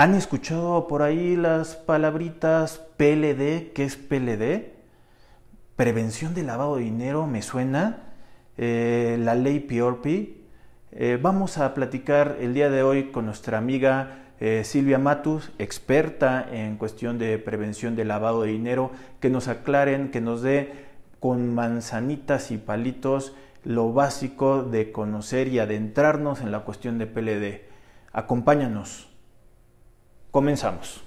¿Han escuchado por ahí las palabritas PLD? ¿Qué es PLD? Prevención de lavado de dinero, me suena. Eh, la ley PRP. Eh, vamos a platicar el día de hoy con nuestra amiga eh, Silvia Matus, experta en cuestión de prevención de lavado de dinero, que nos aclaren, que nos dé con manzanitas y palitos lo básico de conocer y adentrarnos en la cuestión de PLD. Acompáñanos. Comenzamos.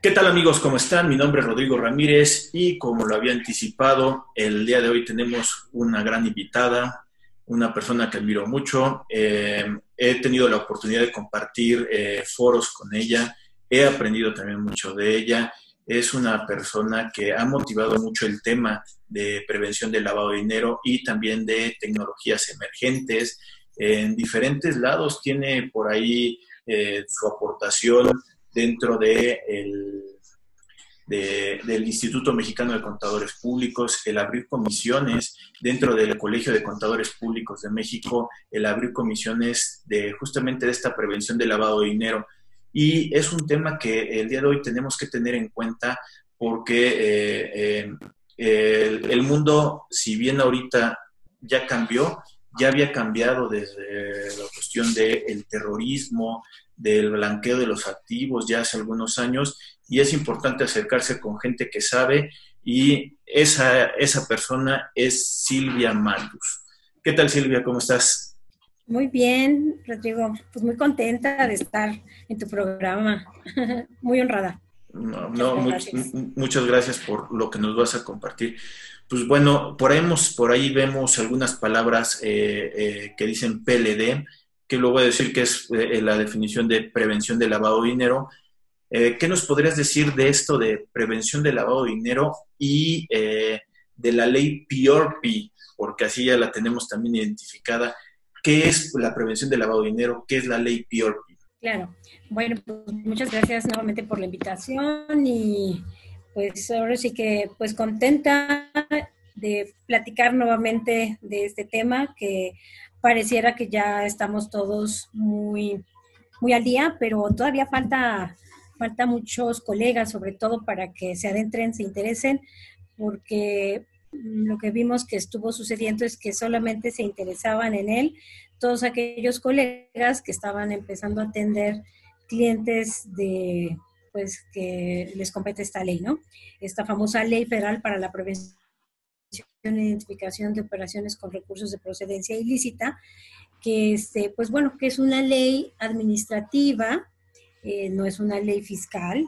¿Qué tal amigos? ¿Cómo están? Mi nombre es Rodrigo Ramírez y como lo había anticipado, el día de hoy tenemos una gran invitada, una persona que admiro mucho. Eh, he tenido la oportunidad de compartir eh, foros con ella, he aprendido también mucho de ella. Es una persona que ha motivado mucho el tema de prevención del lavado de dinero y también de tecnologías emergentes en diferentes lados tiene por ahí eh, su aportación dentro de del Instituto Mexicano de Contadores Públicos, el abrir comisiones dentro del Colegio de Contadores Públicos de México, el abrir comisiones de justamente de esta prevención del lavado de dinero. Y es un tema que el día de hoy tenemos que tener en cuenta porque eh, eh, el mundo, si bien ahorita ya cambió, ya había cambiado desde la cuestión del terrorismo, del blanqueo de los activos ya hace algunos años y es importante acercarse con gente que sabe y esa, esa persona es Silvia Matus. ¿Qué tal Silvia? ¿Cómo estás? Muy bien, Rodrigo. Pues muy contenta de estar en tu programa. muy honrada. No, muchas gracias por lo que nos vas a compartir. Pues bueno, por ahí, por ahí vemos algunas palabras eh, eh, que dicen PLD, que luego voy a decir que es eh, la definición de prevención de lavado de dinero. ¿Qué nos podrías decir de esto de prevención de lavado de dinero y de la ley PRP? Porque así ya la tenemos también identificada. ¿Qué es la prevención de lavado de dinero? ¿Qué es la ley PRP? Claro. Bueno, pues muchas gracias nuevamente por la invitación y pues ahora sí que pues contenta de platicar nuevamente de este tema que pareciera que ya estamos todos muy, muy al día, pero todavía falta, falta muchos colegas, sobre todo para que se adentren, se interesen, porque lo que vimos que estuvo sucediendo es que solamente se interesaban en él todos aquellos colegas que estaban empezando a atender clientes de pues que les compete esta ley, ¿no? Esta famosa ley federal para la prevención e identificación de operaciones con recursos de procedencia ilícita, que este, pues bueno, que es una ley administrativa, eh, no es una ley fiscal,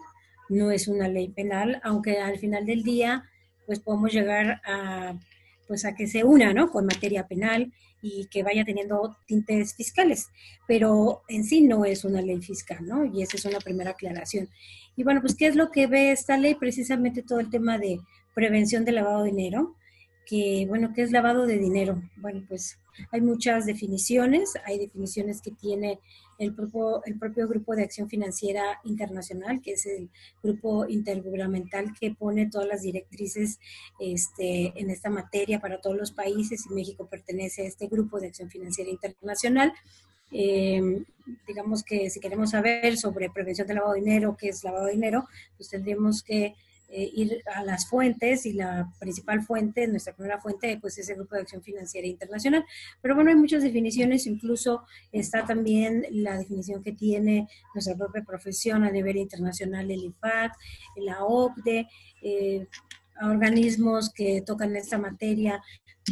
no es una ley penal, aunque al final del día, pues podemos llegar a, pues a que se una, ¿no? Con materia penal y que vaya teniendo tintes fiscales, pero en sí no es una ley fiscal, ¿no? Y esa es una primera aclaración. Y bueno, pues, ¿qué es lo que ve esta ley? Precisamente todo el tema de prevención de lavado de dinero, que, bueno, ¿qué es lavado de dinero? Bueno, pues hay muchas definiciones, hay definiciones que tiene el propio, el propio Grupo de Acción Financiera Internacional, que es el grupo intergubernamental que pone todas las directrices este, en esta materia para todos los países y México pertenece a este Grupo de Acción Financiera Internacional. Eh, digamos que si queremos saber sobre prevención de lavado de dinero, qué es lavado de dinero, pues tendríamos que eh, ir a las fuentes y la principal fuente, nuestra primera fuente, pues es el Grupo de Acción Financiera Internacional. Pero bueno, hay muchas definiciones, incluso está también la definición que tiene nuestra propia profesión a nivel internacional, el IFAC, la OCDE, eh, organismos que tocan esta materia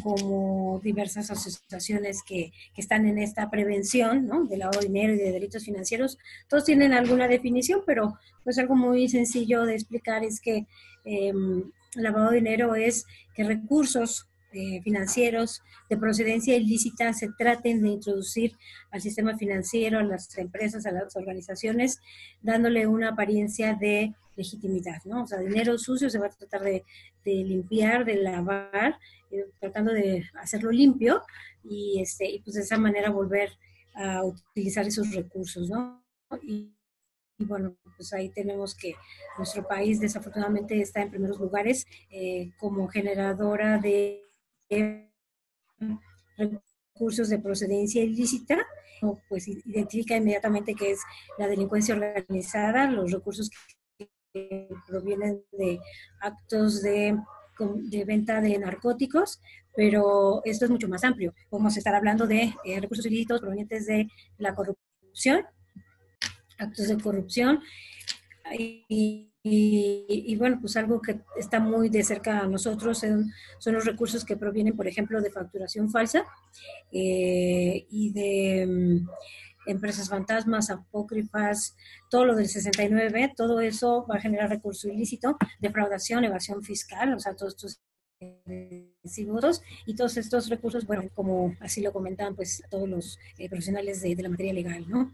como diversas asociaciones que, están en esta prevención ¿no? de lavado de dinero y de delitos financieros, todos tienen alguna definición, pero pues algo muy sencillo de explicar es que eh, lavado de dinero es que recursos eh, financieros de procedencia ilícita se traten de introducir al sistema financiero, a las empresas, a las organizaciones, dándole una apariencia de legitimidad, ¿no? O sea, dinero sucio se va a tratar de, limpiar, de lavar, eh, tratando de hacerlo limpio y, este, y pues de esa manera volver a utilizar esos recursos, ¿no? Y, bueno, pues ahí tenemos que nuestro país desafortunadamente está en primeros lugares eh, como generadora de recursos de procedencia ilícita, pues identifica inmediatamente que es la delincuencia organizada, los recursos provienen de actos de, venta de narcóticos, pero esto es mucho más amplio. Podemos estar hablando de eh, recursos ilícitos provenientes de la corrupción, actos de corrupción, y, bueno, pues algo que está muy de cerca a nosotros son, son los recursos que provienen, por ejemplo, de facturación falsa eh, y de mm, empresas fantasmas, apócrifas, todo lo del 69, todo eso va a generar recurso ilícito, defraudación, evasión fiscal, o sea, todos estos y todos estos recursos, bueno, como así lo comentan pues todos los eh, profesionales de, la materia legal, ¿no?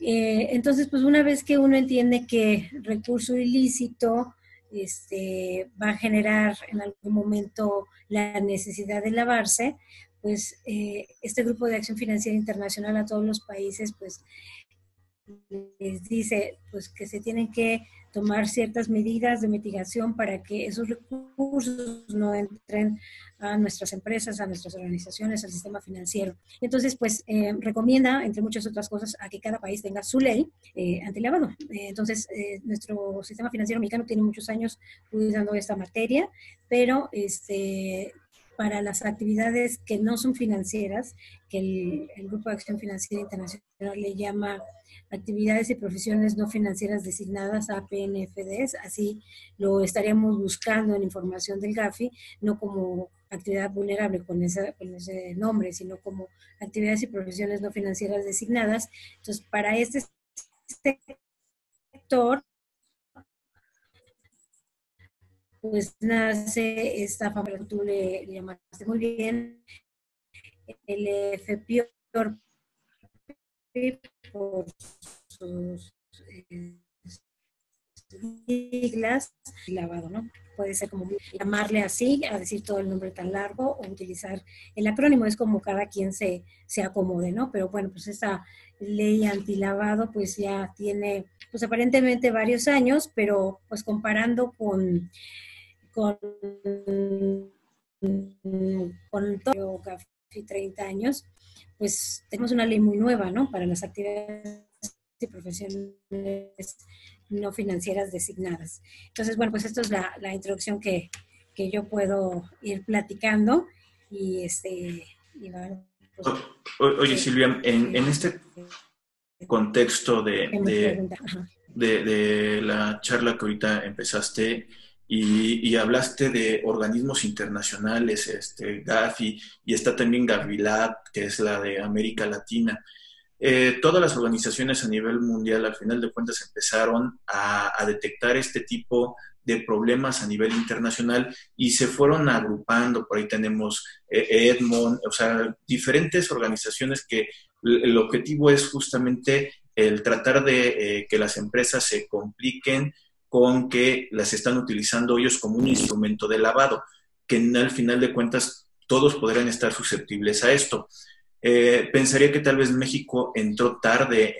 Eh, entonces, pues una vez que uno entiende que recurso ilícito este, va a generar en algún momento la necesidad de lavarse, pues eh, este grupo de acción financiera internacional a todos los países, pues les dice pues que se tienen que tomar ciertas medidas de mitigación para que esos recursos no entren a nuestras empresas, a nuestras organizaciones, al sistema financiero. Entonces, pues eh, recomienda, entre muchas otras cosas, a que cada país tenga su ley eh, antilavado. Eh, entonces, eh, nuestro sistema financiero mexicano tiene muchos años cuidando esta materia, pero este, para las actividades que no son financieras, que el, Grupo de Acción Financiera Internacional le llama actividades y profesiones no financieras designadas APNFDs, así lo estaríamos buscando en información del GAFI, no como actividad vulnerable con, ese nombre, sino como actividades y profesiones no financieras designadas. Entonces, para este sector, pues nace esta familia que tú le, llamaste muy bien, el FPIOR por sus eh, siglas, lavado, ¿no? Puede ser como llamarle así, a decir todo el nombre tan largo o utilizar el acrónimo, es como cada quien se, se acomode, ¿no? Pero bueno, pues esta ley antilavado pues ya tiene pues aparentemente varios años, pero pues comparando con, con, con todo casi 30 años, pues tenemos una ley muy nueva, ¿no? Para las actividades y profesiones no financieras designadas. Entonces, bueno, pues esto es la, introducción que, yo puedo ir platicando y este... Pues, oye, Silvia, en, este contexto de, de, de, la charla que ahorita empezaste, y, hablaste de organismos internacionales, este, Gafi, y está también Gavilat, que es la de América Latina. Eh, todas las organizaciones a nivel mundial, al final de cuentas, empezaron a, detectar este tipo de problemas a nivel internacional y se fueron agrupando. Por ahí tenemos eh, Edmond, o sea, diferentes organizaciones que el objetivo es justamente el tratar de eh, que las empresas se compliquen con que las están utilizando ellos como un instrumento de lavado, que al final de cuentas todos podrían estar susceptibles a esto. Eh, pensaría que tal vez México entró tarde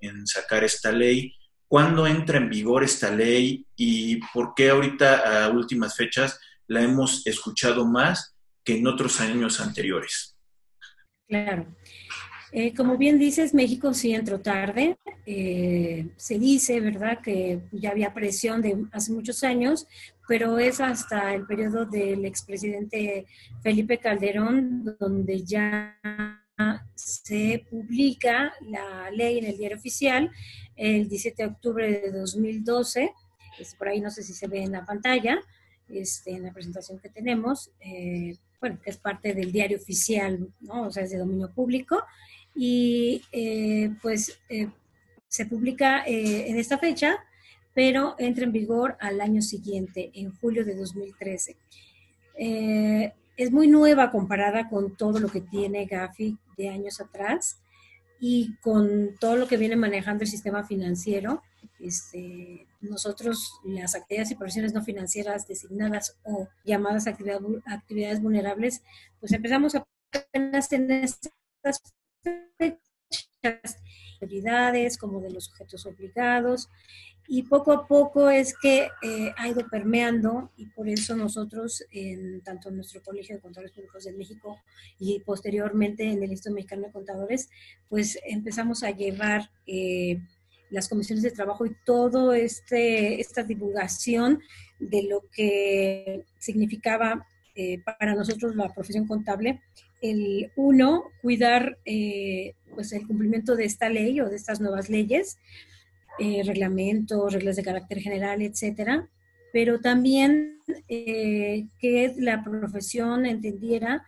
en, sacar esta ley. ¿Cuándo entra en vigor esta ley y por qué ahorita a últimas fechas la hemos escuchado más que en otros años anteriores? Claro. Eh, como bien dices, México sí entró tarde. Eh, se dice, ¿verdad?, que ya había presión de hace muchos años, pero es hasta el periodo del expresidente Felipe Calderón donde ya se publica la ley en el diario oficial el 17 de octubre de 2012. por ahí no sé si se ve en la pantalla, este, en la presentación que tenemos. Eh, bueno, que es parte del diario oficial, ¿no? O sea, es de dominio público y eh, pues eh, se publica eh, en esta fecha, pero entra en vigor al año siguiente, en julio de 2013. es muy nueva comparada con todo lo que tiene Gafi de años atrás y con todo lo que viene manejando el sistema financiero. Este, nosotros, las actividades y profesiones no financieras designadas o llamadas actividades vulnerables, pues empezamos apenas en estas autoridades como de los sujetos obligados. Y poco a poco es que eh, ha ido permeando y por eso nosotros, en, tanto en nuestro Colegio de Contadores Públicos de México y posteriormente en el Instituto Mexicano de Contadores, pues empezamos a llevar eh, las comisiones de trabajo y todo este, esta divulgación de lo que significaba eh, para nosotros la profesión contable, el uno, cuidar eh, pues el cumplimiento de esta ley o de estas nuevas leyes, eh, reglamentos, reglas de carácter general, etcétera, pero también que la profesión entendiera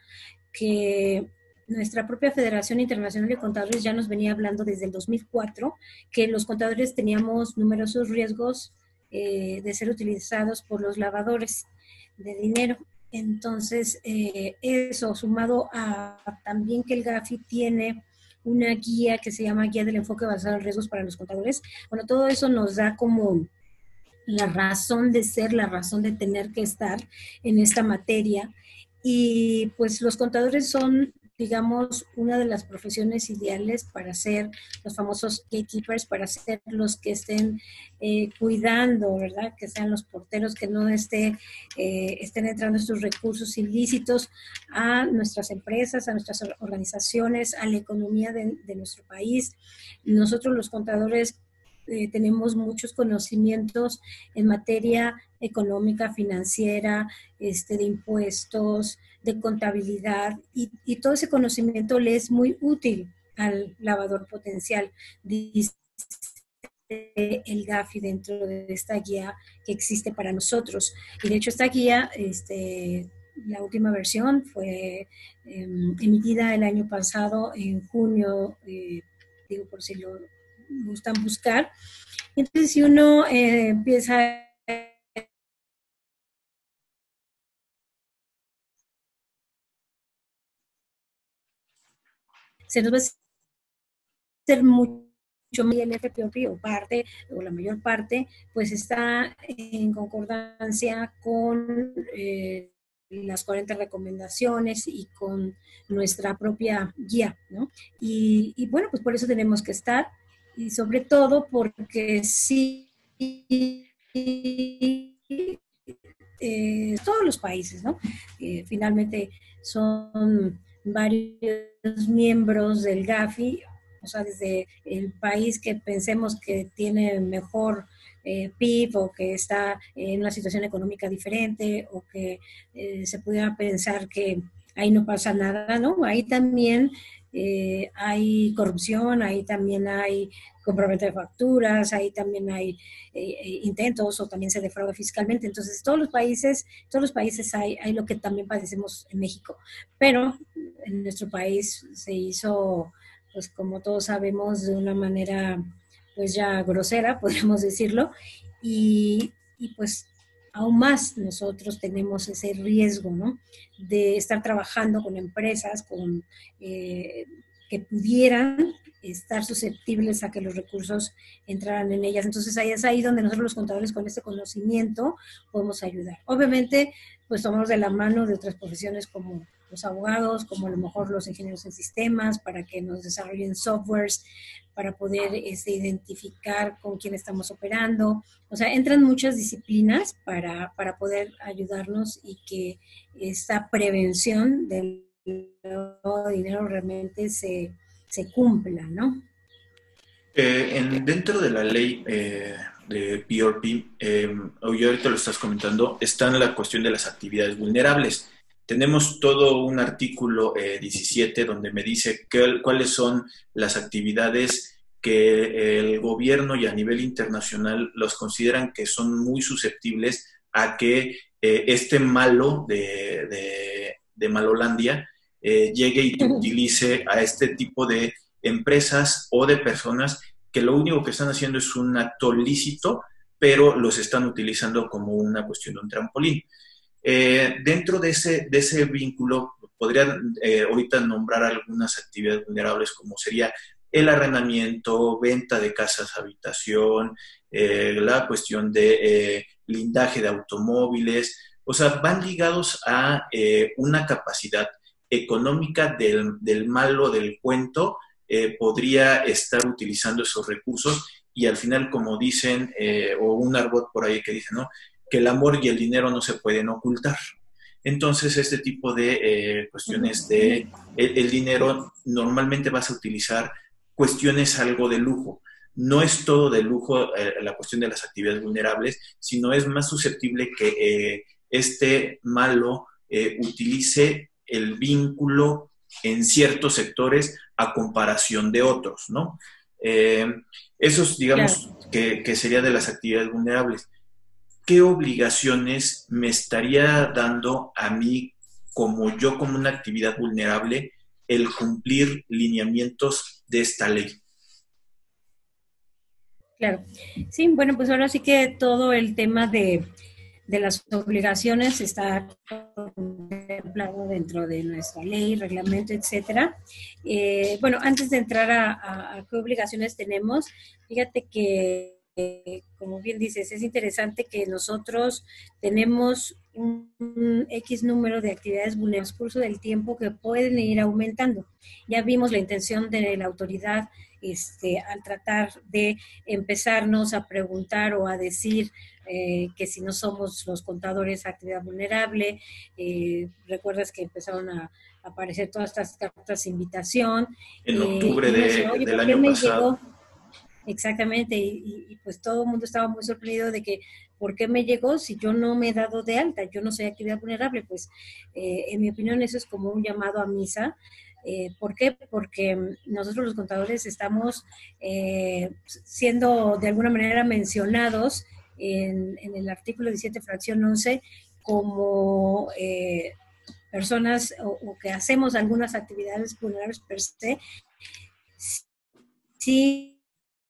que nuestra propia Federación Internacional de Contadores ya nos venía hablando desde el 2004 que los contadores teníamos numerosos riesgos eh, de ser utilizados por los lavadores de dinero. Entonces, eh, eso sumado a también que el GAFI tiene una guía que se llama Guía del Enfoque Basado en Riesgos para los Contadores, bueno, todo eso nos da como la razón de ser, la razón de tener que estar en esta materia. Y pues los contadores son digamos, una de las profesiones ideales para ser los famosos gatekeepers, para ser los que estén eh, cuidando, ¿verdad? Que sean los porteros, que no esté, eh, estén entrando estos recursos ilícitos a nuestras empresas, a nuestras organizaciones, a la economía de, nuestro país. Nosotros los contadores eh, tenemos muchos conocimientos en materia económica, financiera, este, de impuestos, de contabilidad, y, todo ese conocimiento le es muy útil al lavador potencial. Dice el GAFI dentro de esta guía que existe para nosotros. Y de hecho esta guía, este, la última versión fue em, emitida el año pasado en junio, eh, digo por si lo gustan buscar. Entonces, si uno eh, empieza se nos va a hacer mucho y el FPOP o parte, o la mayor parte, pues está en concordancia con eh, las 40 recomendaciones y con nuestra propia guía, ¿no? Y, y, bueno, pues por eso tenemos que estar y sobre todo porque sí, eh, todos los países, ¿no? Eh, finalmente son varios miembros del GAFI, o sea, desde el país que pensemos que tiene mejor eh, PIB o que está en una situación económica diferente o que se pudiera pensar que ahí no pasa nada, ¿no? Ahí también eh, hay corrupción, ahí también hay compromiso de facturas, ahí también hay eh, eh, intentos o también se defrauda fiscalmente. Entonces, todos los países, todos los países hay, hay lo que también padecemos en México. Pero en nuestro país se hizo, pues como todos sabemos, de una manera pues ya grosera, podríamos decirlo, y, y pues aún más nosotros tenemos ese riesgo, ¿no? De estar trabajando con empresas con, eh, que pudieran estar susceptibles a que los recursos entraran en ellas. Entonces ahí es ahí donde nosotros los contadores con este conocimiento podemos ayudar. Obviamente, pues tomamos de la mano de otras profesiones como los abogados, como a lo mejor los ingenieros en sistemas, para que nos desarrollen softwares, para poder este, identificar con quién estamos operando. O sea, entran muchas disciplinas para, para poder ayudarnos y que esta prevención del dinero realmente se, se cumpla, ¿no? Eh, en, dentro de la ley eh, de PRP, eh, ahorita lo estás comentando, está la cuestión de las actividades vulnerables tenemos todo un artículo 17 eh, donde me dice cuáles son las actividades que el gobierno y a nivel internacional los consideran que son muy susceptibles a que eh, este malo de, de, Malolandia eh, llegue y utilice a este tipo de empresas o de personas que lo único que están haciendo es un acto lícito, pero los están utilizando como una cuestión de un trampolín. Eh, dentro de ese, de ese vínculo, podrían eh, ahorita nombrar algunas actividades vulnerables como sería el arrendamiento, venta de casas, habitación, eh, la cuestión de blindaje de automóviles, o sea, van ligados a una capacidad económica del, del malo del cuento podría estar utilizando esos recursos y al final, como dicen, o un arbot por ahí que dice, ¿no? Que el amor y el dinero no se pueden ocultar. Entonces, este tipo de eh, cuestiones de el, dinero normalmente vas a utilizar cuestiones algo de lujo. No es todo de lujo la cuestión de las actividades vulnerables, sino es más susceptible que este malo utilice el vínculo en ciertos sectores a comparación de otros, ¿no? Eh, esos, digamos, que, que, sería de las actividades vulnerables. ¿Qué obligaciones me estaría dando a mí, como yo, como una actividad vulnerable, el cumplir lineamientos de esta ley? Claro. Sí, bueno, pues ahora sí que todo el tema de las obligaciones está contemplado dentro de nuestra ley, reglamento, etcétera. Eh, bueno, antes de entrar a, qué obligaciones tenemos, fíjate que, como bien dices, es interesante que nosotros tenemos un, X número de actividades vulnerables curso del tiempo que pueden ir aumentando. Ya vimos la intención de la autoridad este, al tratar de empezarnos a preguntar o a decir eh, que si no somos los contadores actividad vulnerable, eh, recuerdas que empezaron a, aparecer todas estas cartas de invitación. En eh, octubre del año pasado. Exactamente, y, pues todo el mundo estaba muy sorprendido de que, ¿por qué me llegó si yo no me he dado de alta? Yo no soy actividad vulnerable. Pues, en mi opinión, eso es como un llamado a misa. ¿Por qué? Porque nosotros los contadores estamos siendo de alguna manera mencionados en, el artículo 17, fracción 11, como eh, personas o, que hacemos algunas actividades vulnerables per se,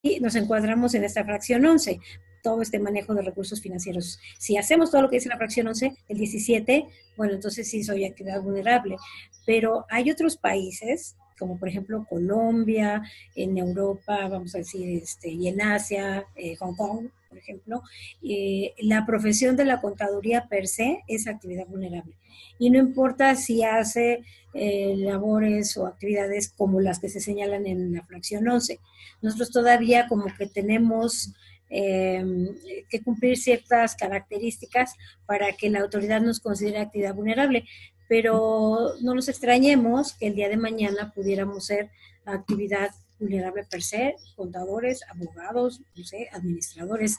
si nos encuadramos en esta fracción 11, todo este manejo de recursos financieros. Si hacemos todo lo que dice la fracción 11, el 17, bueno, entonces sí soy actividad vulnerable. Pero hay otros países, como por ejemplo Colombia, en Europa, vamos a decir, este, y en Asia, eh, Hong Kong, por ejemplo, eh, la profesión de la contaduría per se es actividad vulnerable. Y no importa si hace eh, labores o actividades como las que se señalan en la fracción 11. Nosotros todavía como que tenemos eh, que cumplir ciertas características para que la autoridad nos considere actividad vulnerable. Pero no nos extrañemos que el día de mañana pudiéramos ser actividad vulnerable per se, contadores, abogados, no sé, administradores,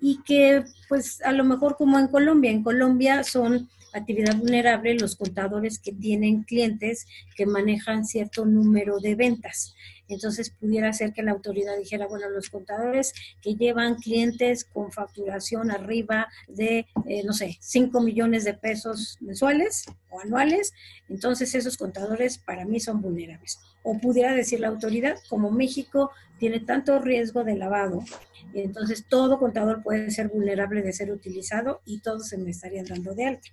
y que pues a lo mejor como en Colombia, en Colombia son actividad vulnerable los contadores que tienen clientes que manejan cierto número de ventas. Entonces pudiera ser que la autoridad dijera, bueno, los contadores que llevan clientes con facturación arriba de, eh, no sé, 5 millones de pesos mensuales o anuales, entonces esos contadores para mí son vulnerables. O pudiera decir la autoridad, como México tiene tanto riesgo de lavado, entonces todo contador puede ser vulnerable de ser utilizado y todos se me estarían dando de alta.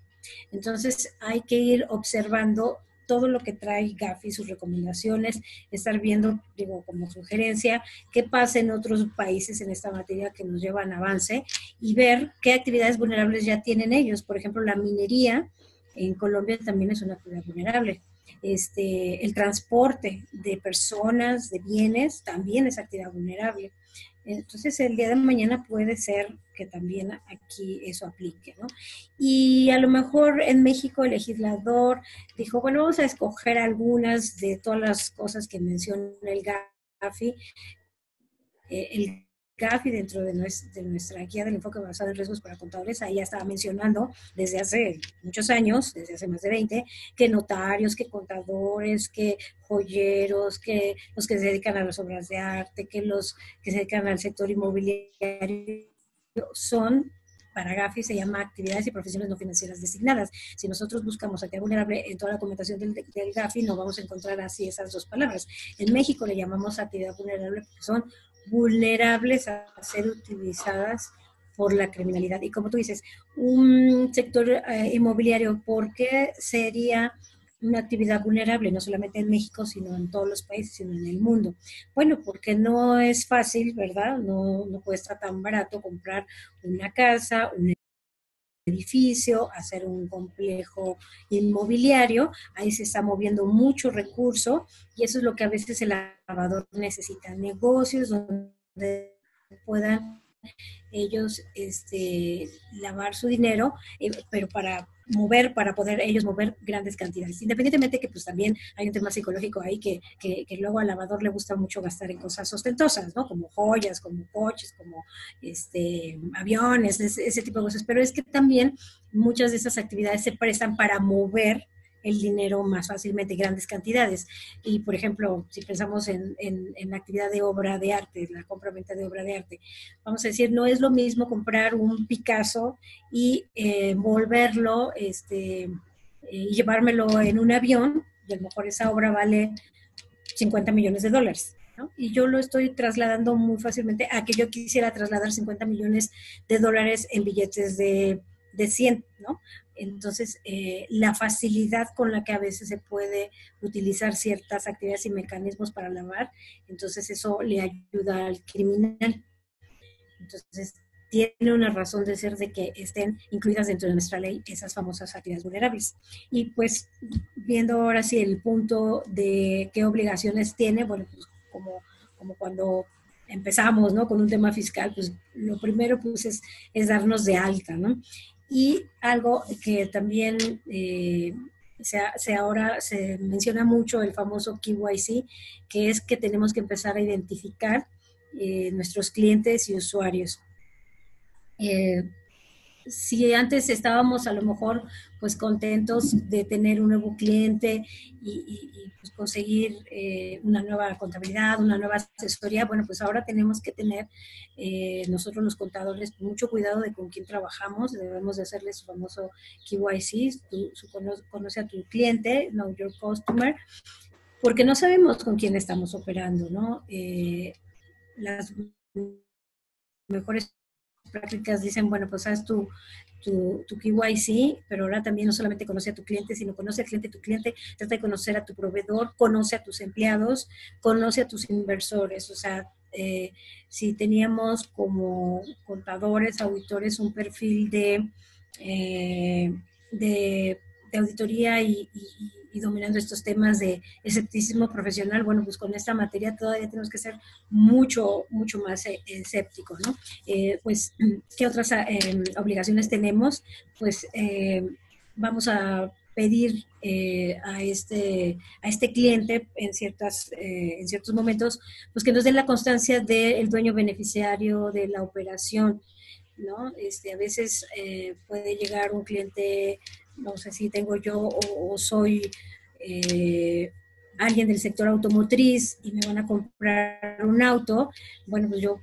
Entonces hay que ir observando todo lo que trae GAFI, sus recomendaciones, estar viendo, digo, como sugerencia, qué pasa en otros países en esta materia que nos llevan avance y ver qué actividades vulnerables ya tienen ellos. Por ejemplo, la minería en Colombia también es una actividad vulnerable. Este, el transporte de personas, de bienes, también es actividad vulnerable. Entonces, el día de mañana puede ser que también aquí eso aplique, ¿no? Y a lo mejor en México el legislador dijo, bueno, vamos a escoger algunas de todas las cosas que menciona el GAFI. Eh, el GAFI dentro de nuestra, guía del enfoque basado en riesgos para contadores, ahí ya estaba mencionando desde hace muchos años, desde hace más de 20, que notarios, que contadores, que joyeros, que los que se dedican a las obras de arte, que los que se dedican al sector inmobiliario son para GAFI se llama actividades y profesiones no financieras designadas. Si nosotros buscamos actividad vulnerable en toda la documentación del, GAFI, no vamos a encontrar así esas dos palabras. En México le llamamos actividad vulnerable porque son vulnerables a ser utilizadas por la criminalidad. Y como tú dices, un sector eh, inmobiliario, ¿por qué sería una actividad vulnerable, no solamente en México, sino en todos los países, sino en el mundo? Bueno, porque no es fácil, ¿verdad? No, no cuesta tan barato comprar una casa, un edificio, hacer un complejo inmobiliario, ahí se está moviendo mucho recurso y eso es lo que a veces el lavador necesita, negocios donde puedan ellos este, lavar su dinero, eh, pero para mover, para poder ellos mover grandes cantidades. Independientemente que pues también hay un tema psicológico ahí que, que, luego al lavador le gusta mucho gastar en cosas ostentosas, ¿no? Como joyas, como coches, como este, aviones, ese, ese tipo de cosas. Pero es que también muchas de esas actividades se prestan para mover el dinero más fácilmente, grandes cantidades. Y, por ejemplo, si pensamos en, en, la actividad de obra de arte, la compra-venta de obra de arte, vamos a decir, no es lo mismo comprar un Picasso y eh, envolverlo este, eh, llevármelo en un avión, y a lo mejor esa obra vale 50 millones de dólares. Y yo lo estoy trasladando muy fácilmente a que yo quisiera trasladar 50 millones de dólares en billetes de, de 100, ¿no? Entonces, eh, la facilidad con la que a veces se puede utilizar ciertas actividades y mecanismos para lavar, entonces eso le ayuda al criminal. Entonces, tiene una razón de ser de que estén incluidas dentro de nuestra ley esas famosas actividades vulnerables. Y pues, viendo ahora sí el punto de qué obligaciones tiene, bueno, pues como, como cuando empezamos, ¿no? Con un tema fiscal, pues lo primero pues es, es darnos de alta, ¿no? Y algo que también eh, se, ahora se menciona mucho, el famoso KYC, que es que tenemos que empezar a identificar eh, nuestros clientes y usuarios. Eh, si antes estábamos a lo mejor pues contentos de tener un nuevo cliente y, pues, conseguir eh, una nueva contabilidad, una nueva asesoría, bueno, pues ahora tenemos que tener eh, nosotros los contadores mucho cuidado de con quién trabajamos, debemos de hacerle su famoso KYC, su, conoce a tu cliente, know your customer, porque no sabemos con quién estamos operando, ¿no? Eh, las mejores prácticas dicen, bueno, pues haz tu, tu, tu KYC, pero ahora también no solamente conoce a tu cliente, sino conoce al cliente tu cliente, trata de conocer a tu proveedor, conoce a tus empleados, conoce a tus inversores. O sea, eh, si teníamos como contadores, auditores, un perfil de, eh, de, auditoría y y dominando estos temas de escepticismo profesional, bueno, pues con esta materia todavía tenemos que ser mucho, mucho más eh, escépticos, ¿no? Eh, pues, ¿qué otras eh, obligaciones tenemos? Pues vamos a pedir a, este, a este cliente en, ciertas, en ciertos momentos, pues que nos den la constancia del dueño beneficiario de la operación, ¿no? Este, a veces puede llegar un cliente no sé si tengo yo o, soy eh, alguien del sector automotriz y me van a comprar un auto, bueno, pues yo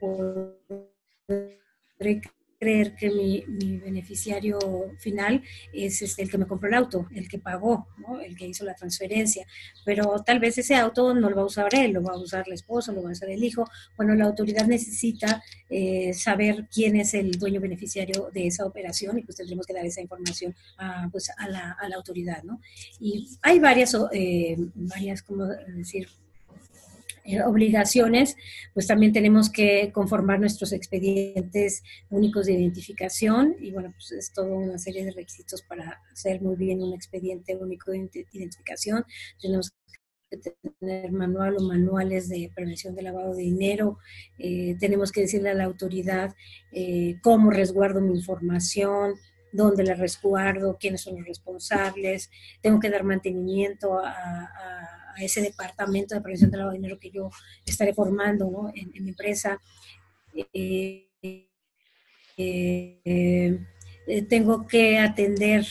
podré creer que mi, beneficiario final es este, el que me compró el auto, el que pagó, el que hizo la transferencia. Pero tal vez ese auto no lo va a usar él, lo va a usar la esposa, lo va a usar el hijo. Bueno, la autoridad necesita eh, saber quién es el dueño beneficiario de esa operación y pues tendremos que dar esa información a, pues, a, la, a la autoridad. ¿no? Y hay varias, eh, varias, como decir, obligaciones, pues también tenemos que conformar nuestros expedientes únicos de identificación y bueno, pues es toda una serie de requisitos para hacer muy bien un expediente único de identificación. Tenemos que tener manual o manuales de prevención de lavado de dinero, eh, tenemos que decirle a la autoridad eh, cómo resguardo mi información, dónde la resguardo, quiénes son los responsables, tengo que dar mantenimiento a ese departamento de prevención del lavado de dinero que yo estaré formando en, mi empresa. Eh, eh, eh, tengo que atender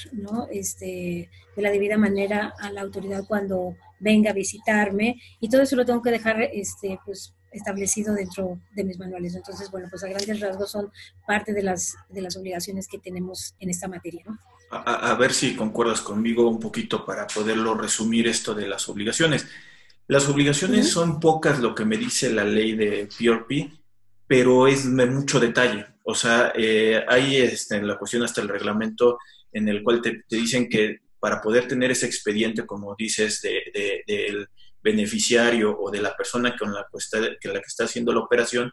este, de la debida manera a la autoridad cuando venga a visitarme y todo eso lo tengo que dejar este, pues, establecido dentro de mis manuales. Entonces, bueno, pues a grandes rasgos son parte de las, de las obligaciones que tenemos en esta materia. ¿no? a, ver si concuerdas conmigo un poquito para poderlo resumir esto de las obligaciones. Las obligaciones son pocas lo que me dice la ley de PRP, pero es de mucho detalle. O sea, eh, hay este, en la cuestión hasta el reglamento en el cual te, dicen que para poder tener ese expediente, como dices, de, del beneficiario o de la persona con la, que, la que está haciendo la operación,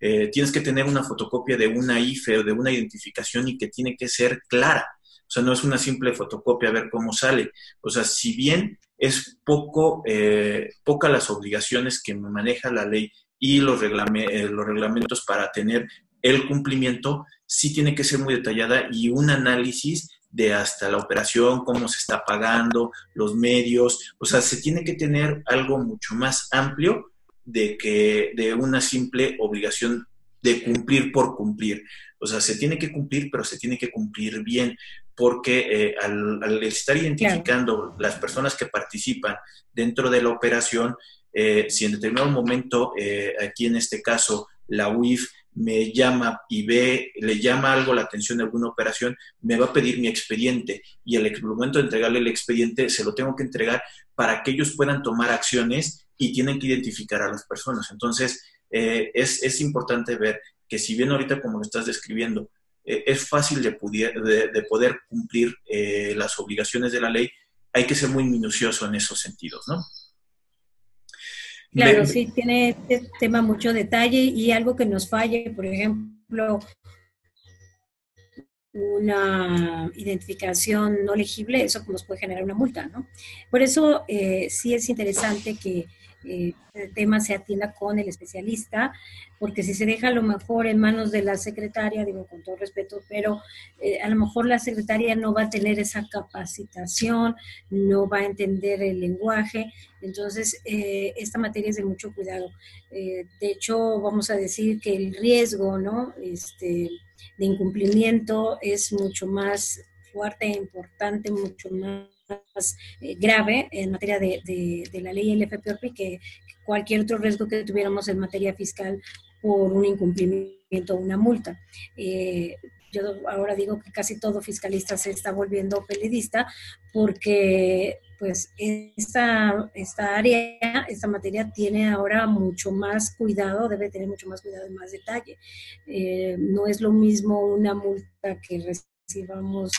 eh, tienes que tener una fotocopia de una IFE o de una identificación y que tiene que ser clara. O sea, no es una simple fotocopia a ver cómo sale. O sea, si bien es poco, eh, poca las obligaciones que maneja la ley y los, eh, los reglamentos para tener el cumplimiento, sí tiene que ser muy detallada y un análisis de hasta la operación, cómo se está pagando, los medios, o sea, se tiene que tener algo mucho más amplio de que de una simple obligación de cumplir por cumplir. O sea, se tiene que cumplir, pero se tiene que cumplir bien, porque eh, al, estar identificando las personas que participan dentro de la operación, eh, si en determinado momento, eh, aquí en este caso, la UIF me llama y ve, le llama algo la atención de alguna operación, me va a pedir mi expediente y al momento de entregarle el expediente se lo tengo que entregar para que ellos puedan tomar acciones y tienen que identificar a las personas. Entonces, eh, es, importante ver que si bien ahorita como lo estás describiendo, eh, es fácil de, de, poder cumplir eh, las obligaciones de la ley, hay que ser muy minucioso en esos sentidos, ¿no? Claro, sí, tiene este tema mucho detalle y algo que nos falle, por ejemplo, una identificación no legible, eso nos puede generar una multa, ¿no? Por eso eh, sí es interesante que eh, el tema se atienda con el especialista, porque si se deja a lo mejor en manos de la secretaria, digo con todo respeto, pero eh, a lo mejor la secretaria no va a tener esa capacitación, no va a entender el lenguaje, entonces eh, esta materia es de mucho cuidado. de hecho, vamos a decir que el riesgo ¿no? este, de incumplimiento es mucho más fuerte e importante, mucho más eh, grave en materia de, de, la ley LFPORPI que cualquier otro riesgo que tuviéramos en materia fiscal por un incumplimiento o una multa. Eh, yo ahora digo que casi todo fiscalista se está volviendo peledista porque pues esta, esta área, esta materia tiene ahora mucho más cuidado, debe tener mucho más cuidado y más detalle. Eh, no es lo mismo una multa que recibamos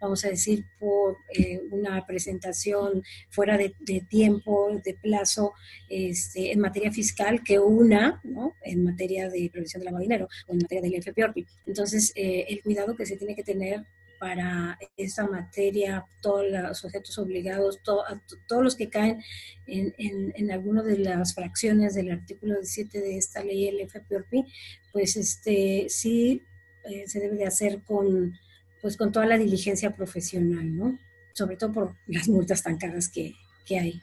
vamos a decir, por eh, una presentación fuera de, tiempo, de plazo, este, en materia fiscal, que una, ¿no? En materia de prevención del lavado dinero o en materia del FPORPI. Entonces, eh, el cuidado que se tiene que tener para esa materia, todos los sujetos obligados, todos los que caen en, en, en alguna de las fracciones del artículo 17 de esta ley, el FPORPI, pues este, sí eh, se debe de hacer con pues con toda la diligencia profesional, ¿no? Sobre todo por las multas tan caras que, hay.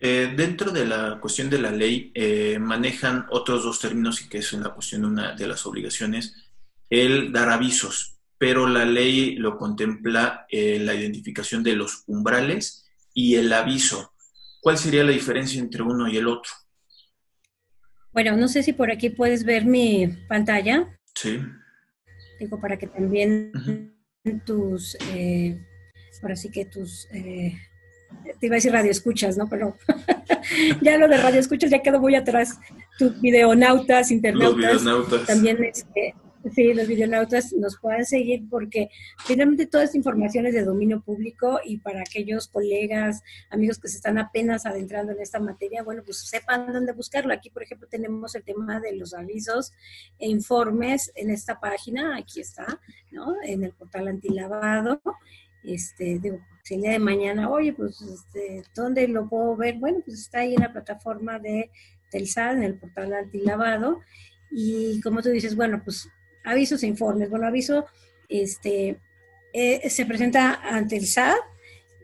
Eh, dentro de la cuestión de la ley eh, manejan otros dos términos y que es una cuestión de una de las obligaciones, el dar avisos, pero la ley lo contempla eh, la identificación de los umbrales y el aviso. ¿Cuál sería la diferencia entre uno y el otro? Bueno, no sé si por aquí puedes ver mi pantalla. Sí digo, para que también tus, eh, ahora sí que tus, eh, te iba a decir radio escuchas, ¿no? Pero ya lo de radio escuchas ya quedó muy atrás. Tus videonautas, internautas, también este, Sí, los videonautas nos puedan seguir porque finalmente toda esta información es de dominio público y para aquellos colegas, amigos que se están apenas adentrando en esta materia, bueno, pues sepan dónde buscarlo. Aquí, por ejemplo, tenemos el tema de los avisos e informes en esta página, aquí está, ¿no? En el portal antilavado. Este, digo, si el día de mañana, oye, pues, este, ¿dónde lo puedo ver? Bueno, pues está ahí en la plataforma de Telsad, en el portal antilavado. Y como tú dices, bueno, pues avisos e informes. Bueno, aviso este, eh, se presenta ante el SAT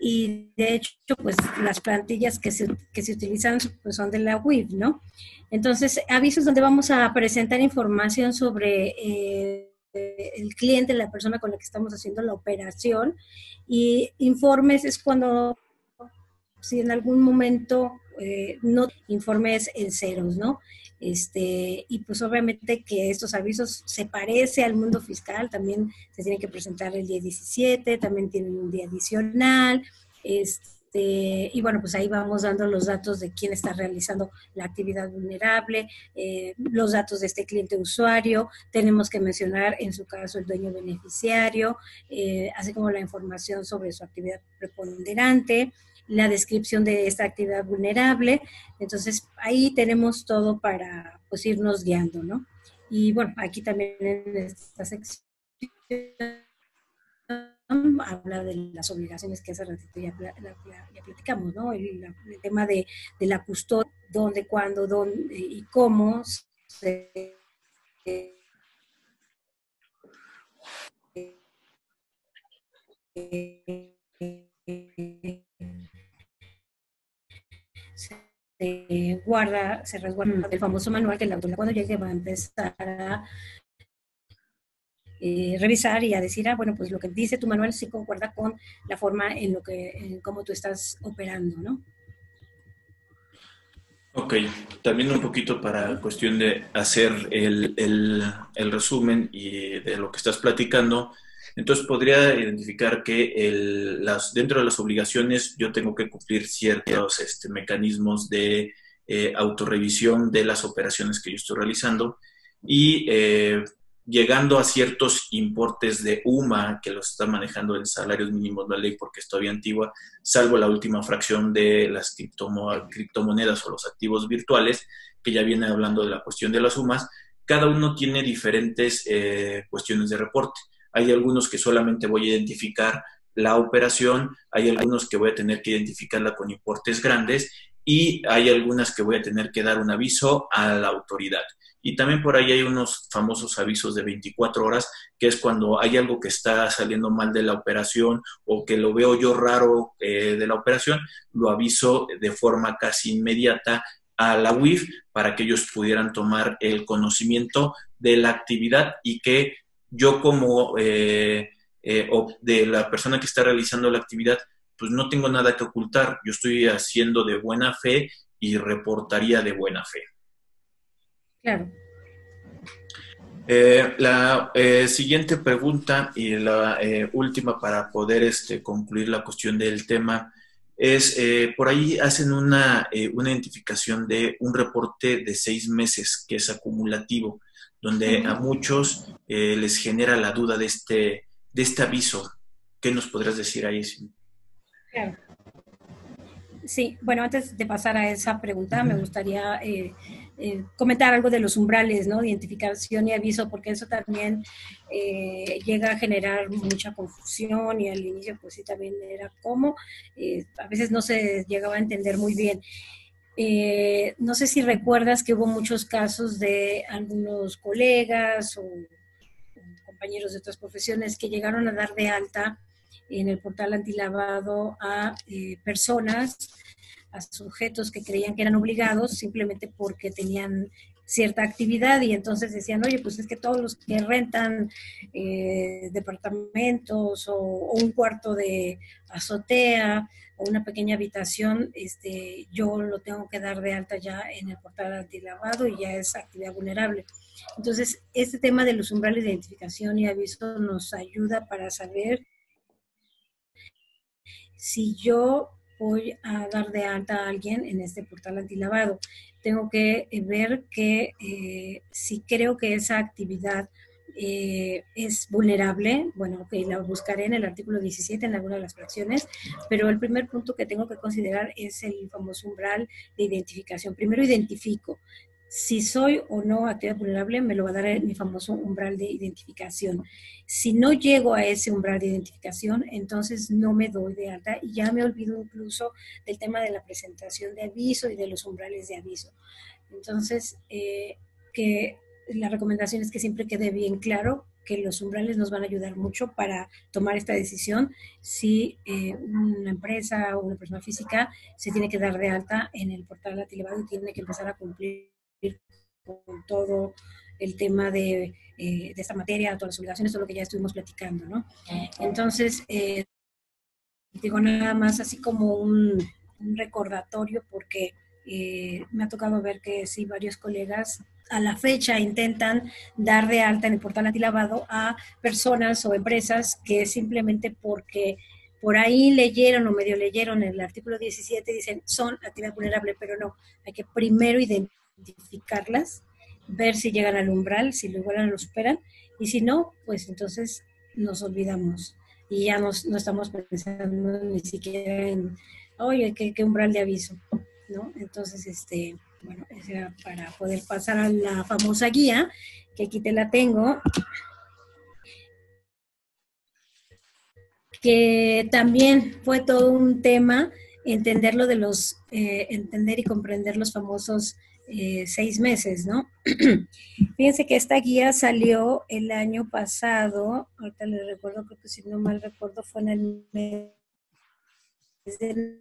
y de hecho, pues las plantillas que se, que se utilizan pues, son de la WIF, ¿no? Entonces, avisos donde vamos a presentar información sobre eh, el cliente, la persona con la que estamos haciendo la operación y informes es cuando si en algún momento eh, no informes en ceros, ¿no? Este, y pues obviamente que estos avisos se parece al mundo fiscal, también se tienen que presentar el día 17, también tienen un día adicional, este, y bueno, pues ahí vamos dando los datos de quién está realizando la actividad vulnerable, eh, los datos de este cliente usuario, tenemos que mencionar en su caso el dueño beneficiario, eh, así como la información sobre su actividad preponderante, la descripción de esta actividad vulnerable. Entonces, ahí tenemos todo para pues, irnos guiando, ¿no? Y bueno, aquí también en esta sección habla de las obligaciones que hace ratito ya, ya, platicamos, ¿no? El, tema de, de, la custodia, dónde, cuándo, dónde y cómo se, se guarda, se resguarda el famoso manual que la autoridad cuando llegue va a empezar a eh, revisar y a decir, ah, bueno, pues lo que dice tu manual sí concuerda con la forma en lo que, en cómo tú estás operando, ¿no? Ok, también un poquito para cuestión de hacer el, el, el resumen y de lo que estás platicando. Entonces podría identificar que dentro de las obligaciones yo tengo que cumplir ciertos este, mecanismos de eh, autorrevisión de las operaciones que yo estoy realizando y eh, llegando a ciertos importes de UMA que los está manejando en salarios mínimos de la ley porque es todavía antigua, salvo la última fracción de las criptomonedas o los activos virtuales, que ya viene hablando de la cuestión de las sumas, cada uno tiene diferentes eh, cuestiones de reporte. Hay algunos que solamente voy a identificar la operación, hay algunos que voy a tener que identificarla con importes grandes y hay algunas que voy a tener que dar un aviso a la autoridad. Y también por ahí hay unos famosos avisos de 24 horas, que es cuando hay algo que está saliendo mal de la operación o que lo veo yo raro eh, de la operación, lo aviso de forma casi inmediata a la UIF para que ellos pudieran tomar el conocimiento de la actividad y que yo como eh, eh, de la persona que está realizando la actividad, pues no tengo nada que ocultar, yo estoy haciendo de buena fe y reportaría de buena fe. Claro. Eh, la siguiente pregunta y la última para poder este, concluir la cuestión del tema es, por ahí hacen una, una identificación de un reporte de seis meses que es acumulativo donde a muchos eh, les genera la duda de este, de este aviso. ¿Qué nos podrás decir ahí? Sí, bueno, antes de pasar a esa pregunta, me gustaría eh, eh, comentar algo de los umbrales, ¿no? Identificación y aviso, porque eso también llega a generar mucha confusión y al inicio, pues sí, también era como, a veces no se llegaba a entender muy bien. Eh, no sé si recuerdas que hubo muchos casos de algunos colegas o, compañeros de otras profesiones que llegaron a dar de alta en el portal antilavado a eh, personas, a sujetos que creían que eran obligados simplemente porque tenían cierta actividad y entonces decían, oye, pues es que todos los que rentan eh, departamentos o, un cuarto de azotea o una pequeña habitación, este, yo lo tengo que dar de alta ya en el portal antilavado y ya es actividad vulnerable. Entonces, este tema de los umbrales de identificación y aviso nos ayuda para saber si yo voy a dar de alta a alguien en este portal antilavado. Tengo que eh, ver que eh, si creo que esa actividad eh, es vulnerable, bueno, ok, la buscaré en el artículo 17 en alguna de las fracciones, pero el primer punto que tengo que considerar es el famoso umbral de identificación. Primero identifico si soy o no actividad vulnerable, me lo va a dar mi famoso umbral de identificación. Si no llego a ese umbral de identificación, entonces no me doy de alta y ya me olvido incluso del tema de la presentación de aviso y de los umbrales de aviso. Entonces, eh, que la recomendación es que siempre quede bien claro que los umbrales nos van a ayudar mucho para tomar esta decisión si eh, una empresa o una persona física se tiene que dar de alta en el portal Atilevado y tiene que empezar a cumplir con todo el tema de, eh, de, esta materia, todas las obligaciones, todo lo que ya estuvimos platicando, ¿no? Entonces, eh, digo nada más así como un, recordatorio porque eh, me ha tocado ver que sí, varios colegas a la fecha intentan dar de alta en el portal antilavado a personas o empresas que simplemente porque por ahí leyeron o medio leyeron el artículo 17 dicen son actividad vulnerable, pero no, hay que primero identificar identificarlas, ver si llegan al umbral, si lo igualan o lo superan, y si no, pues entonces nos olvidamos. Y ya nos, no estamos pensando ni siquiera en, oye, ¿qué, umbral de aviso, Entonces, este, bueno, para poder pasar a la famosa guía, que aquí te la tengo, que también fue todo un tema entender lo de los, eh, entender y comprender los famosos eh, seis meses, ¿no? Fíjense que esta guía salió el año pasado, ahorita les recuerdo, creo que si no mal recuerdo fue en el mes de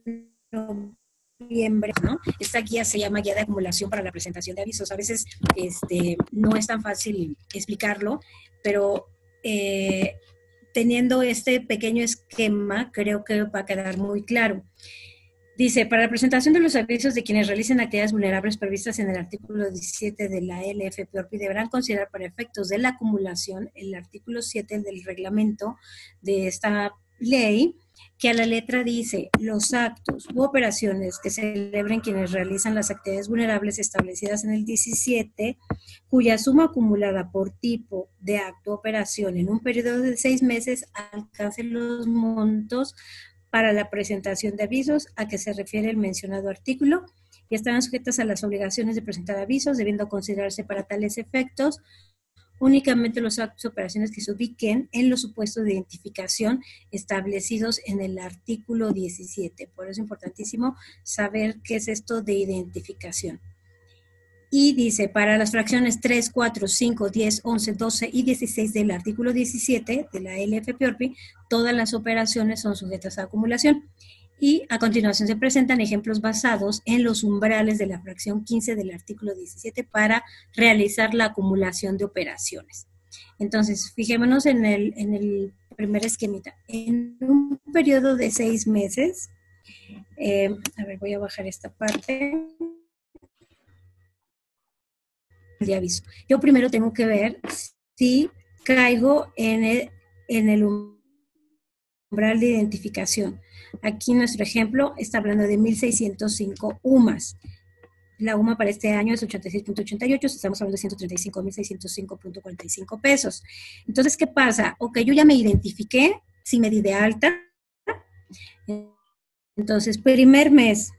¿no? Esta guía se llama Guía de Acumulación para la Presentación de Avisos. A veces este, no es tan fácil explicarlo, pero eh, teniendo este pequeño esquema, creo que va a quedar muy claro. Dice, para la presentación de los avisos de quienes realicen actividades vulnerables previstas en el artículo 17 de la LFPORPI deberán considerar para efectos de la acumulación el artículo 7 del reglamento de esta ley que a la letra dice los actos u operaciones que celebren quienes realizan las actividades vulnerables establecidas en el 17, cuya suma acumulada por tipo de acto o operación en un periodo de seis meses alcance los montos para la presentación de avisos a que se refiere el mencionado artículo y estarán sujetas a las obligaciones de presentar avisos, debiendo considerarse para tales efectos únicamente los actos operaciones que se ubiquen en los supuestos de identificación establecidos en el artículo 17. Por eso es importantísimo saber qué es esto de identificación. Y dice, para las fracciones 3, 4, 5, 10, 11, 12 y 16 del artículo 17 de la LFPORPI, todas las operaciones son sujetas a acumulación y a continuación se presentan ejemplos basados en los umbrales de la fracción 15 del artículo 17 para realizar la acumulación de operaciones. Entonces, fijémonos en el, en el primer esquemita. En un periodo de seis meses, eh, a ver, voy a bajar esta parte aviso. Yo primero tengo que ver si caigo en el, en el umbral de identificación. Aquí nuestro ejemplo está hablando de 1.605 UMAS. La UMA para este año es 86.88, estamos hablando de 135.605.45 pesos. Entonces, ¿qué pasa? Ok, yo ya me identifiqué, si me di de alta. Entonces, primer mes,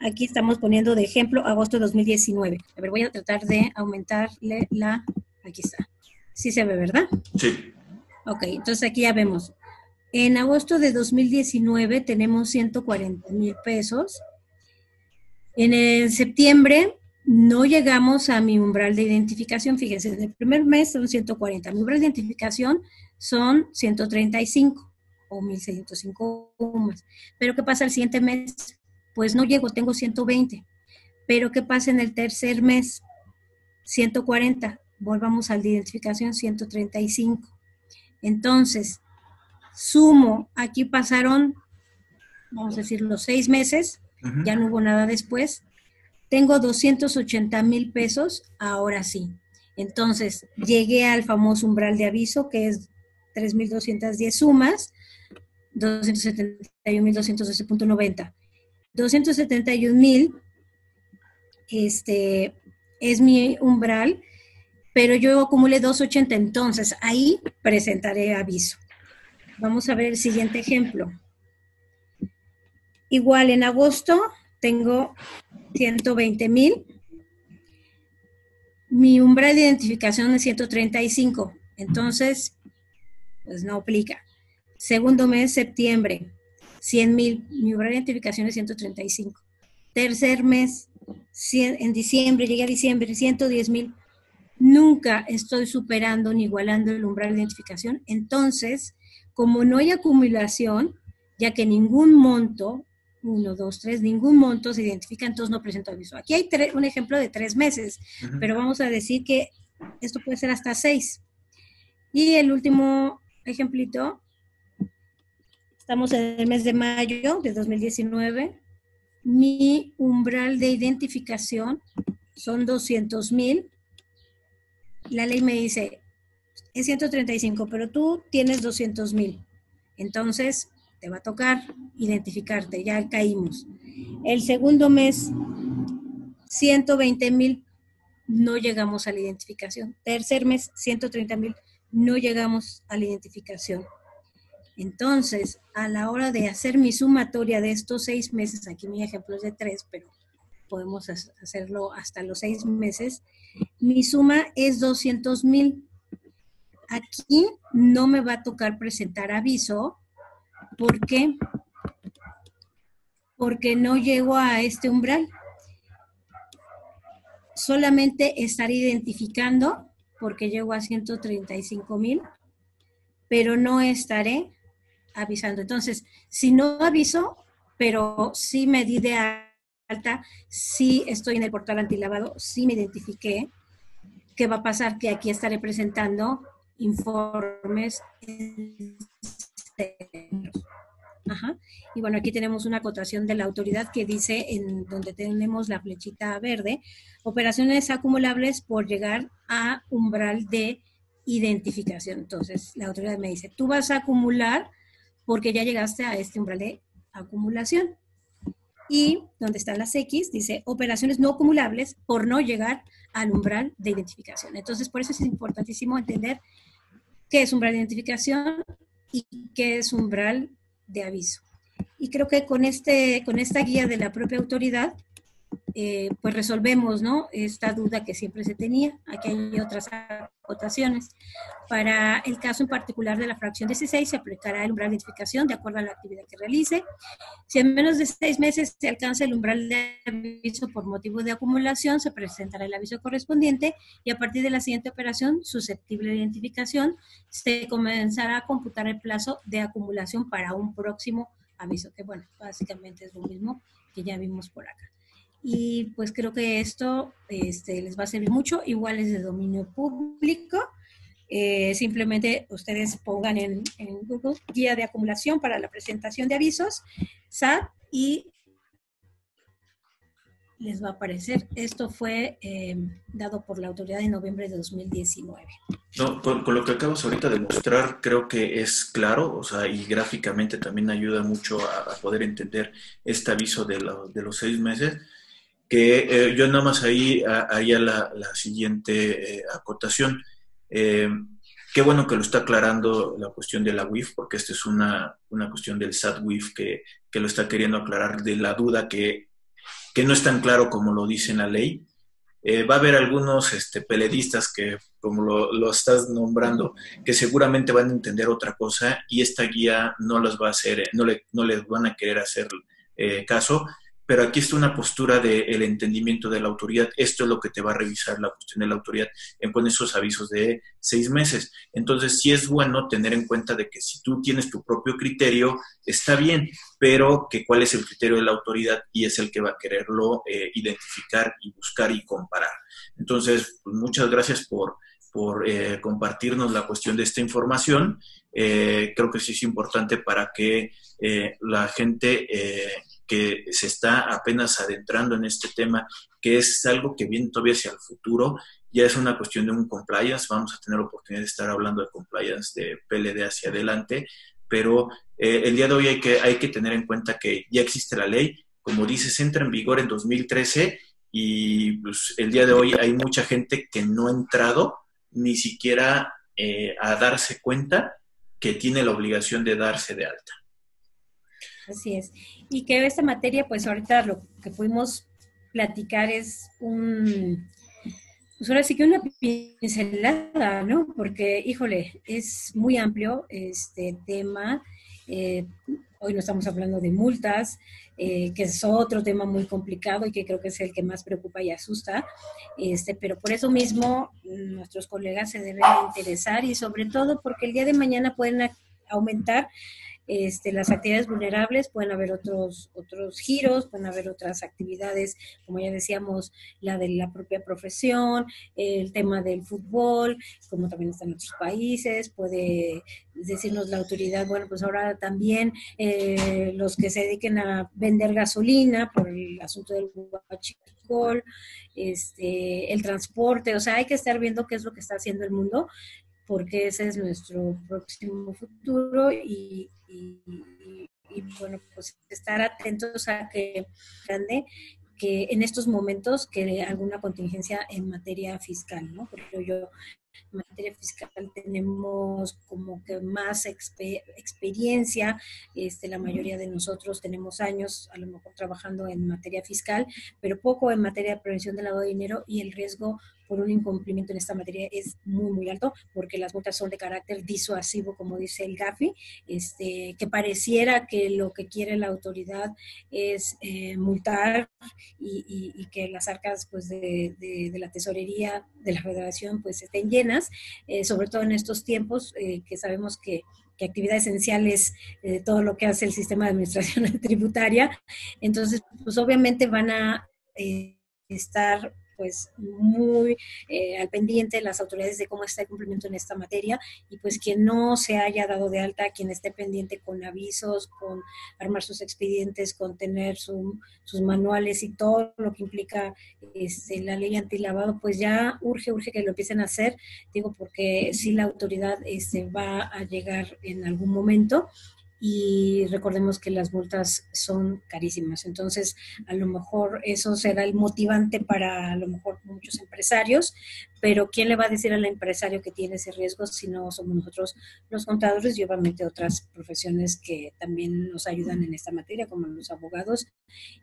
aquí estamos poniendo de ejemplo agosto de 2019. A ver, voy a tratar de aumentarle la... Aquí está. Sí se ve, ¿verdad? Sí. Ok, entonces aquí ya vemos en agosto de 2019 tenemos 140 mil pesos. En el septiembre no llegamos a mi umbral de identificación. Fíjense, en el primer mes son 140. Mi umbral de identificación son 135 o 1605 más. Pero ¿qué pasa el siguiente mes? Pues no llego, tengo 120. Pero ¿qué pasa en el tercer mes? 140. Volvamos al de identificación 135. Entonces, sumo, aquí pasaron, vamos a decir, los seis meses, ya no hubo nada después. Tengo 280 mil pesos, ahora sí. Entonces, llegué al famoso umbral de aviso, que es 3.210 sumas, 271.212.90. 271.000 este, es mi umbral, pero yo acumulé 280, entonces ahí presentaré aviso. Vamos a ver el siguiente ejemplo. Igual en agosto tengo 120 mil. Mi umbral de identificación es 135. Entonces, pues no aplica. Segundo mes, septiembre, 100 mil. Mi umbral de identificación es 135. Tercer mes, en diciembre, llega a diciembre, 110 mil. Nunca estoy superando ni igualando el umbral de identificación. Entonces, como no hay acumulación, ya que ningún monto, uno, dos, tres, ningún monto se identifica, entonces no presento aviso. Aquí hay un ejemplo de tres meses, pero vamos a decir que esto puede ser hasta seis. Y el último ejemplito, estamos en el mes de mayo de 2019. Mi umbral de identificación son 200 mil. La ley me dice, es 135, pero tú tienes 200 mil. Entonces, te va a tocar identificarte, ya caímos. El segundo mes, 120 mil, no llegamos a la identificación. Tercer mes, 130 mil, no llegamos a la identificación. Entonces, a la hora de hacer mi sumatoria de estos seis meses, aquí mi ejemplo es de tres, pero podemos hacerlo hasta los seis meses. Mi suma es 200 mil. Aquí no me va a tocar presentar aviso. ¿Por qué? Porque no llego a este umbral. Solamente estar identificando, porque llego a 135 mil, pero no estaré avisando. Entonces, si no aviso, pero sí me di de alta, sí estoy en el portal antilavado, sí me identifiqué, ¿qué va a pasar? Que aquí estaré presentando informes Ajá. Y bueno, aquí tenemos una acotación de la autoridad que dice, en donde tenemos la flechita verde, operaciones acumulables por llegar a umbral de identificación. Entonces, la autoridad me dice, tú vas a acumular porque ya llegaste a este umbral de acumulación. Y donde están las X, dice operaciones no acumulables por no llegar al umbral de identificación. Entonces, por eso es importantísimo entender qué es umbral de identificación y qué es umbral de aviso. Y creo que con, este, con esta guía de la propia autoridad eh, pues resolvemos ¿no? esta duda que siempre se tenía. Aquí hay otras acotaciones. Para el caso en particular de la fracción 16, se aplicará el umbral de identificación de acuerdo a la actividad que realice. Si en menos de seis meses se alcanza el umbral de aviso por motivo de acumulación, se presentará el aviso correspondiente y a partir de la siguiente operación, susceptible de identificación, se comenzará a computar el plazo de acumulación para un próximo aviso, que bueno, básicamente es lo mismo que ya vimos por acá y pues creo que esto este, les va a servir mucho. Igual es de dominio público. Eh, simplemente ustedes pongan en, Google guía de acumulación para la presentación de avisos, SAT, y les va a aparecer. Esto fue eh, dado por la autoridad en noviembre de 2019. No, con, lo que acabas ahorita de mostrar, creo que es claro, o sea, y gráficamente también ayuda mucho a, poder entender este aviso de, de los seis meses que eh, yo nada más ahí haría la, la siguiente eh, acotación. Eh, qué bueno que lo está aclarando la cuestión de la WIF, porque esta es una, una cuestión del SAT-WIF que, que, lo está queriendo aclarar de la duda que, que, no es tan claro como lo dice en la ley. va a haber algunos este, peledistas que, como lo, lo, estás nombrando, que seguramente van a entender otra cosa y esta guía no las va a hacer, no, le, no les van a querer hacer caso pero aquí está una postura del entendimiento de la autoridad. Esto es lo que te va a revisar la cuestión de la autoridad en con esos avisos de seis meses. Entonces, sí es bueno tener en cuenta de que si tú tienes tu propio criterio, está bien, pero que cuál es el criterio de la autoridad y es el que va a quererlo eh, identificar y buscar y comparar. Entonces, pues, muchas gracias por, por eh, compartirnos la cuestión de esta información. Eh, creo que sí es importante para que la gente que se está apenas adentrando en este tema, que es algo que viene todavía hacia el futuro, ya es una cuestión de un compliance, vamos a tener oportunidad de estar hablando de compliance de PLD hacia adelante, pero eh, el día de hoy hay que, hay que tener en cuenta que ya existe la ley, como dices, entra en vigor en 2013 y pues, el día de hoy hay mucha gente que no ha entrado ni siquiera eh, a darse cuenta que tiene la obligación de darse de alta. Así es. Y que esta materia, pues ahorita lo que pudimos platicar es un, pues ahora sí que una pincelada, ¿no? Porque, híjole, es muy amplio este tema. Eh, hoy no estamos hablando de multas, eh, que es otro tema muy complicado y que creo que es el que más preocupa y asusta. Este, pero por eso mismo nuestros colegas se deben interesar y sobre todo porque el día de mañana pueden aumentar este, las actividades vulnerables, pueden haber otros, otros giros, pueden haber otras actividades, como ya decíamos, la de la propia profesión, el tema del fútbol, como también está en otros países, puede decirnos la autoridad, bueno, pues ahora también eh, los que se dediquen a vender gasolina por el asunto del huachicol, este, el transporte, o sea, hay que estar viendo qué es lo que está haciendo el mundo porque ese es nuestro próximo futuro y, bueno, pues estar atentos a que grande que en estos momentos que alguna contingencia en materia fiscal, ¿no? Porque yo en materia fiscal tenemos como que más experiencia, este, la mayoría de nosotros tenemos años a lo mejor trabajando en materia fiscal, pero poco en materia de prevención del lavado de dinero y el riesgo por un incumplimiento en esta materia es muy, muy alto, porque las multas son de carácter disuasivo, como dice el GAFI, este, que pareciera que lo que quiere la autoridad es eh, multar y, que las arcas pues, de, de, la tesorería de la federación pues estén llenas, eh, sobre todo en estos tiempos eh, que sabemos que que actividad esencial es todo lo que hace el sistema de administración tributaria. Entonces, pues obviamente van a estar pues muy eh, al pendiente las autoridades de cómo está el cumplimiento en esta materia. Y pues quien no se haya dado de alta, quien esté pendiente con avisos, con armar sus expedientes, con tener sus manuales y todo lo que implica este, la ley antilavado, pues ya urge, urge que lo empiecen a hacer, digo porque si la autoridad este, va a llegar en algún momento y recordemos que las multas son carísimas. Entonces, a lo mejor eso será el motivante para a lo mejor muchos empresarios, pero ¿quién le va a decir al empresario que tiene ese riesgo si no somos nosotros los contadores y obviamente otras profesiones que también nos ayudan en esta materia, como los abogados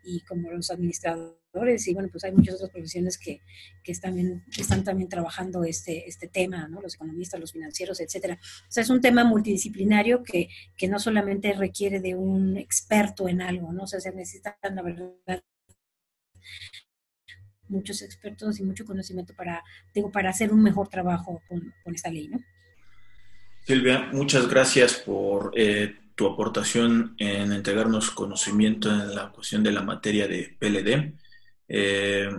y como los administradores? Y bueno, pues hay muchas otras profesiones que, que están, están también trabajando este, este tema, ¿no? Los economistas, los financieros, etcétera. O sea, es un tema multidisciplinario que, que no solamente requiere de un experto en algo, ¿no? O sea, se necesitan, la verdad, muchos expertos y mucho conocimiento para, digo, para hacer un mejor trabajo con, esta ley, ¿no? Silvia, muchas gracias por eh, tu aportación en entregarnos conocimiento en la cuestión de la materia de PLD. Eh,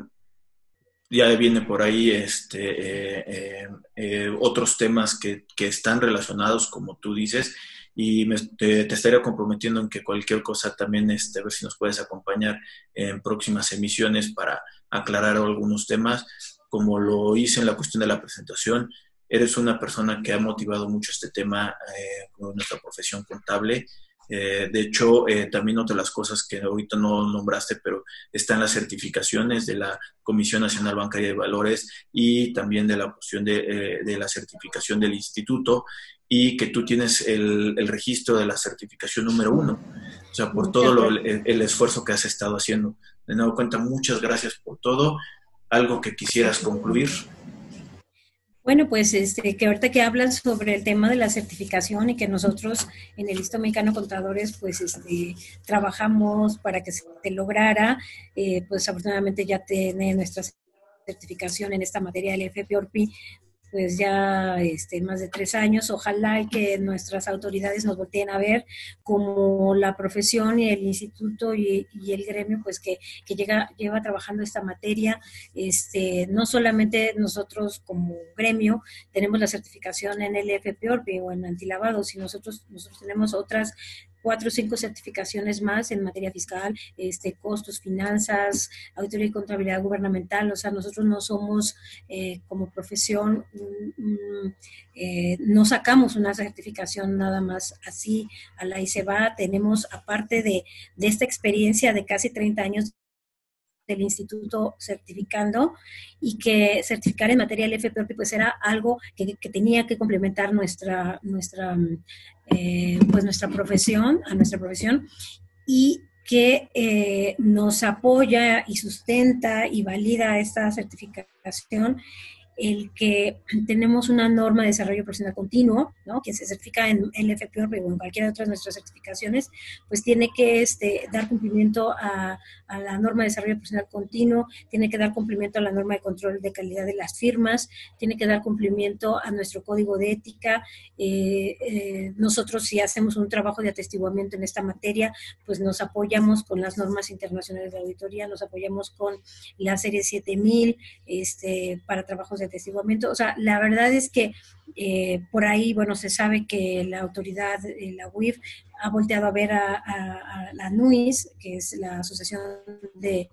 ya viene por ahí este, eh, otros temas que, que, están relacionados, como tú dices, y me, te, estaría comprometiendo en que cualquier cosa también, este, a ver si nos puedes acompañar en próximas emisiones para aclarar algunos temas, como lo hice en la cuestión de la presentación. Eres una persona que ha motivado mucho este tema eh, con nuestra profesión contable. Eh, de hecho, eh, también otra de las cosas que ahorita no nombraste, pero están las certificaciones de la Comisión Nacional Bancaria de Valores y también de la cuestión de, de la certificación del instituto y que tú tienes el, el, registro de la certificación número uno. O sea, por todo lo, el, esfuerzo que has estado haciendo. De nuevo cuenta, muchas gracias por todo. ¿Algo que quisieras concluir? Bueno, pues este, que ahorita que hablan sobre el tema de la certificación y que nosotros en el Listo Mexicano Contadores pues este, trabajamos para que se lograra, eh, pues afortunadamente ya tiene nuestra certificación en esta materia del FPORPI, pues ya este, más de tres años. Ojalá y que nuestras autoridades nos volteen a ver como la profesión y el instituto y, el gremio, pues que, que, llega, lleva trabajando esta materia. Este, no solamente nosotros como gremio tenemos la certificación en el FPORP o en antilavado, sino nosotros, nosotros tenemos otras cuatro o cinco certificaciones más en materia fiscal, este, costos, finanzas, auditoría y contabilidad gubernamental. O sea, nosotros no somos eh, como profesión, eh, no sacamos una certificación nada más así a la ICEBA. Tenemos, aparte de, de esta experiencia de casi 30 años del instituto certificando y que certificar en materia del FPOP pues era algo que, tenía que complementar nuestra, nuestra eh, pues nuestra profesión, a nuestra profesión, y que eh, nos apoya y sustenta y valida esta certificación el que tenemos una norma de desarrollo profesional continuo, ¿no? que se certifica en el FPOR o en cualquiera de otras nuestras certificaciones, pues tiene que este, dar cumplimiento a, a, la norma de desarrollo profesional continuo, tiene que dar cumplimiento a la norma de control de calidad de las firmas, tiene que dar cumplimiento a nuestro código de ética. Eh, eh, nosotros si hacemos un trabajo de atestiguamiento en esta materia, pues nos apoyamos con las normas internacionales de auditoría, nos apoyamos con la serie 7000 este, para trabajos de O sea, la verdad es que eh, por ahí, bueno, se sabe que la autoridad, eh, la UIF, ha volteado a ver a, la NUIS, que es la Asociación de,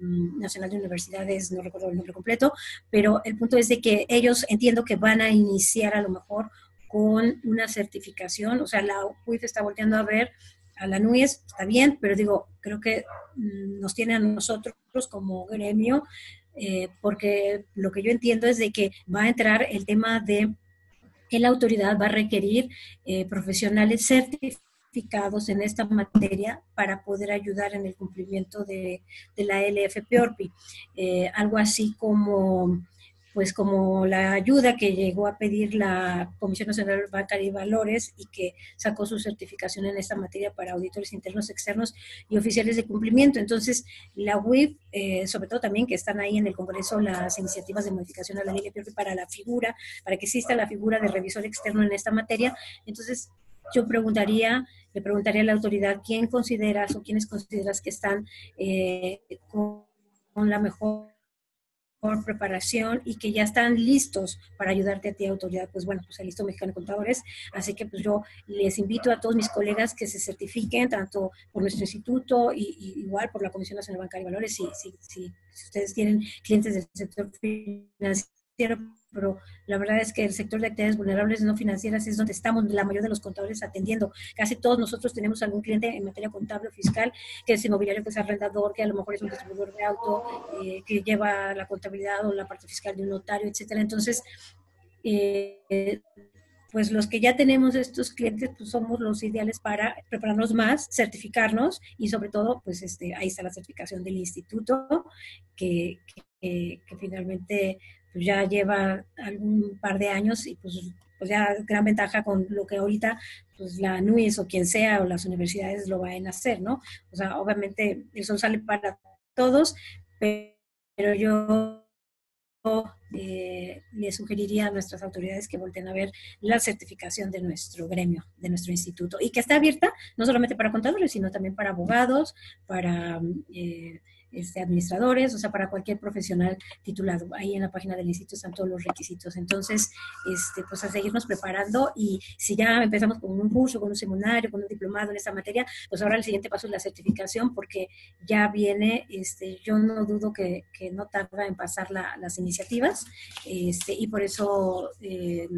mm, Nacional de Universidades, no recuerdo el nombre completo, pero el punto es de que ellos entiendo que van a iniciar a lo mejor con una certificación, o sea, la UIF está volteando a ver a la NUIS, está bien, pero digo, creo que mm, nos tiene a nosotros como gremio eh, porque lo que yo entiendo es de que va a entrar el tema de que la autoridad va a requerir eh, profesionales certificados en esta materia para poder ayudar en el cumplimiento de, la LFPORPI. Eh, algo así como pues como la ayuda que llegó a pedir la Comisión Nacional Bancaria y Valores y que sacó su certificación en esta materia para auditores internos, externos y oficiales de cumplimiento. Entonces, la UIF, eh, sobre todo también que están ahí en el Congreso las iniciativas de modificación a la ley de para la figura, para que exista la figura de revisor externo en esta materia. Entonces, yo preguntaría, le preguntaría a la autoridad, ¿quién consideras o quiénes consideras que están eh, con la mejor por preparación y que ya están listos para ayudarte a ti, autoridad, pues bueno, pues el listo mexicano de contadores. Así que pues yo les invito a todos mis colegas que se certifiquen, tanto por nuestro instituto y, igual por la Comisión Nacional Bancaria y Valores, si, si, si ustedes tienen clientes del sector financiero pero la verdad es que el sector de actividades vulnerables no financieras es donde estamos la mayoría de los contadores atendiendo. Casi todos nosotros tenemos algún cliente en materia contable o fiscal, que es inmobiliario, que es arrendador, que a lo mejor es un distribuidor de auto, eh, que lleva la contabilidad o la parte fiscal de un notario, etcétera. Entonces, eh, pues los que ya tenemos estos clientes, pues somos los ideales para prepararnos más, certificarnos y sobre todo, pues este, ahí está la certificación del instituto, que, que, que finalmente pues ya lleva algún par de años y pues, pues ya gran ventaja con lo que ahorita pues la NUIS o quien sea o las universidades lo van a hacer, ¿no? O sea, obviamente eso sale para todos, pero yo eh, le sugeriría a nuestras autoridades que volten a ver la certificación de nuestro gremio, de nuestro instituto, y que está abierta no solamente para contadores, sino también para abogados, para... Eh, este, administradores, o sea, para cualquier profesional titulado. Ahí en la página del instituto están todos los requisitos. Entonces, este, pues a seguirnos preparando y si ya empezamos con un curso, con un seminario, con un diplomado en esta materia, pues ahora el siguiente paso es la certificación porque ya viene, este, yo no dudo que, que no tarda en pasar las iniciativas este, y por eso eh,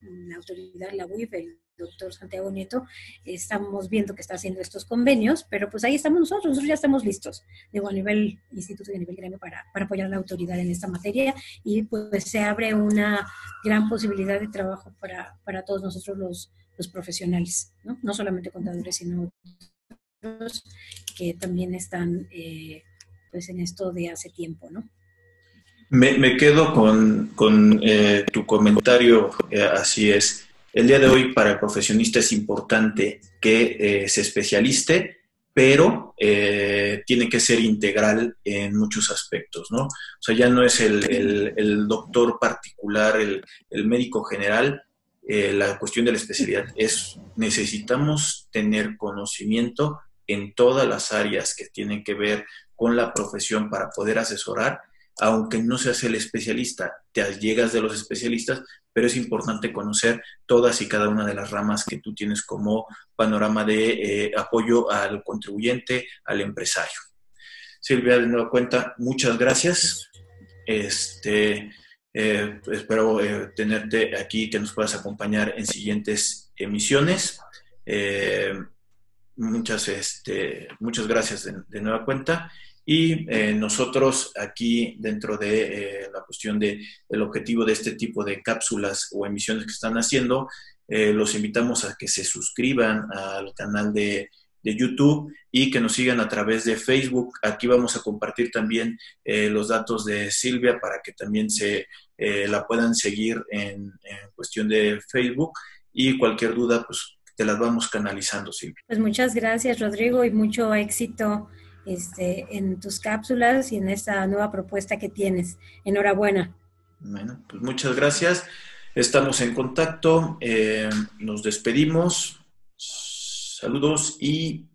la autoridad, la UIF, el doctor Santiago Nieto, estamos viendo que está haciendo estos convenios, pero pues ahí estamos nosotros, nosotros ya estamos listos, digo, a nivel instituto y a nivel gremio para, para apoyar a la autoridad en esta materia y pues se abre una gran posibilidad de trabajo para, para todos nosotros los, los profesionales, ¿no? no solamente contadores, sino otros que también están eh, pues en esto de hace tiempo, ¿no? Me, me quedo con, con eh, tu comentario, eh, así es. El día de hoy para el profesionista es importante que eh, se especialiste, pero eh, tiene que ser integral en muchos aspectos, ¿no? O sea, ya no es el, doctor particular, el, médico general, eh, la cuestión de la especialidad. Es necesitamos tener conocimiento en todas las áreas que tienen que ver con la profesión para poder asesorar aunque no seas el especialista, te llegas de los especialistas, pero es importante conocer todas y cada una de las ramas que tú tienes como panorama de eh, apoyo al contribuyente, al empresario. Silvia, de nueva cuenta, muchas gracias. Este, eh, espero eh, tenerte aquí, que nos puedas acompañar en siguientes emisiones. muchas, este, muchas gracias de nueva cuenta y eh, nosotros aquí dentro de eh, la cuestión del el objetivo de este tipo de cápsulas o emisiones que están haciendo, eh, los invitamos a que se suscriban al canal de, de, YouTube y que nos sigan a través de Facebook. Aquí vamos a compartir también los datos de Silvia para que también se la puedan seguir en, en cuestión de Facebook y cualquier duda, pues te las vamos canalizando, Silvia. Pues muchas gracias, Rodrigo, y mucho éxito este, en tus cápsulas y en esta nueva propuesta que tienes. Enhorabuena. Bueno, pues muchas gracias. Estamos en contacto. Eh, nos despedimos. Saludos y